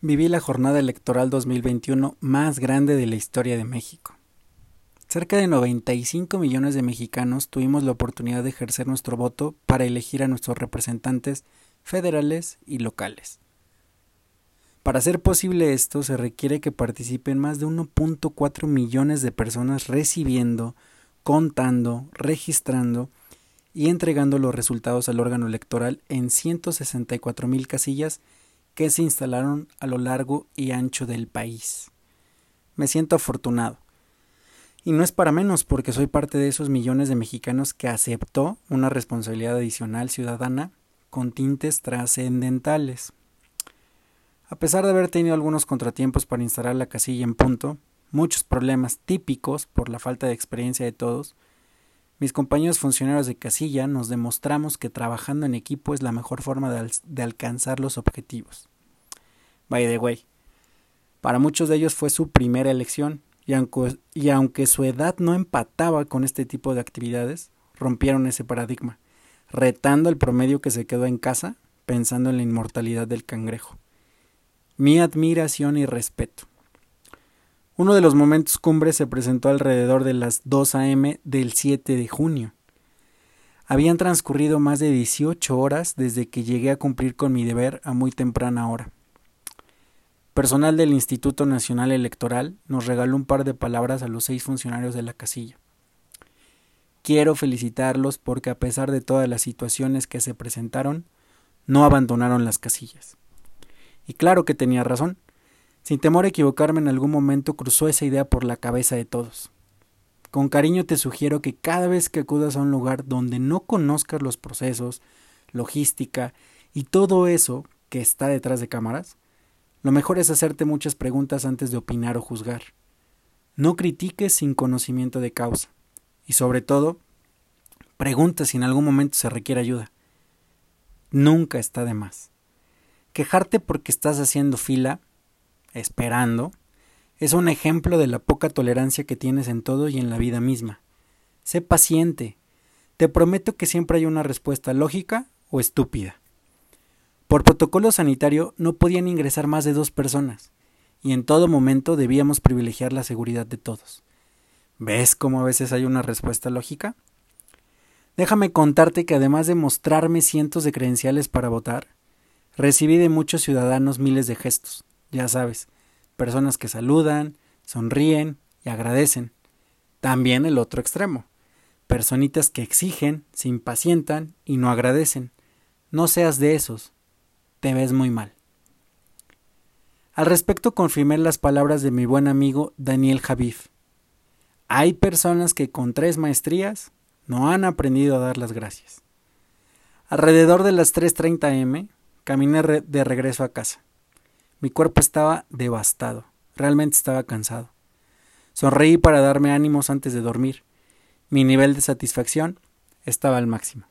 Viví la jornada electoral 2021 más grande de la historia de México. Cerca de 95 millones de mexicanos tuvimos la oportunidad de ejercer nuestro voto para elegir a nuestros representantes federales y locales. Para hacer posible esto se requiere que participen más de 1.4 millones de personas recibiendo, contando, registrando y entregando los resultados al órgano electoral en 164 mil casillas que se instalaron a lo largo y ancho del país. Me siento afortunado. Y no es para menos porque soy parte de esos millones de mexicanos que aceptó una responsabilidad adicional ciudadana con tintes trascendentales. A pesar de haber tenido algunos contratiempos para instalar la casilla en punto, muchos problemas típicos por la falta de experiencia de todos, mis compañeros funcionarios de casilla nos demostramos que trabajando en equipo es la mejor forma de, alcanzar los objetivos. By the way, para muchos de ellos fue su primera elección y aunque, y aunque su edad no empataba con este tipo de actividades, rompieron ese paradigma, retando el promedio que se quedó en casa pensando en la inmortalidad del cangrejo. Mi admiración y respeto. Uno de los momentos cumbres se presentó alrededor de las 2 a.m. del 7 de junio. Habían transcurrido más de 18 horas desde que llegué a cumplir con mi deber a muy temprana hora. Personal del Instituto Nacional Electoral nos regaló un par de palabras a los seis funcionarios de la casilla. Quiero felicitarlos porque a pesar de todas las situaciones que se presentaron, no abandonaron las casillas. Y claro que tenía razón. Sin temor a equivocarme en algún momento cruzó esa idea por la cabeza de todos. Con cariño te sugiero que cada vez que acudas a un lugar donde no conozcas los procesos, logística y todo eso que está detrás de cámaras, lo mejor es hacerte muchas preguntas antes de opinar o juzgar. No critiques sin conocimiento de causa. Y sobre todo, pregunta si en algún momento se requiere ayuda. Nunca está de más. Quejarte porque estás haciendo fila esperando, es un ejemplo de la poca tolerancia que tienes en todo y en la vida misma. Sé paciente. Te prometo que siempre hay una respuesta lógica o estúpida. Por protocolo sanitario no podían ingresar más de dos personas, y en todo momento debíamos privilegiar la seguridad de todos. ¿Ves cómo a veces hay una respuesta lógica? Déjame contarte que además de mostrarme cientos de credenciales para votar, recibí de muchos ciudadanos miles de gestos, ya sabes, personas que saludan, sonríen y agradecen. También el otro extremo, personitas que exigen, se impacientan y no agradecen. No seas de esos, te ves muy mal. Al respecto confirmé las palabras de mi buen amigo Daniel Javif. Hay personas que con tres maestrías no han aprendido a dar las gracias. Alrededor de las 3.30 m caminé de regreso a casa. Mi cuerpo estaba devastado, realmente estaba cansado. Sonreí para darme ánimos antes de dormir. Mi nivel de satisfacción estaba al máximo.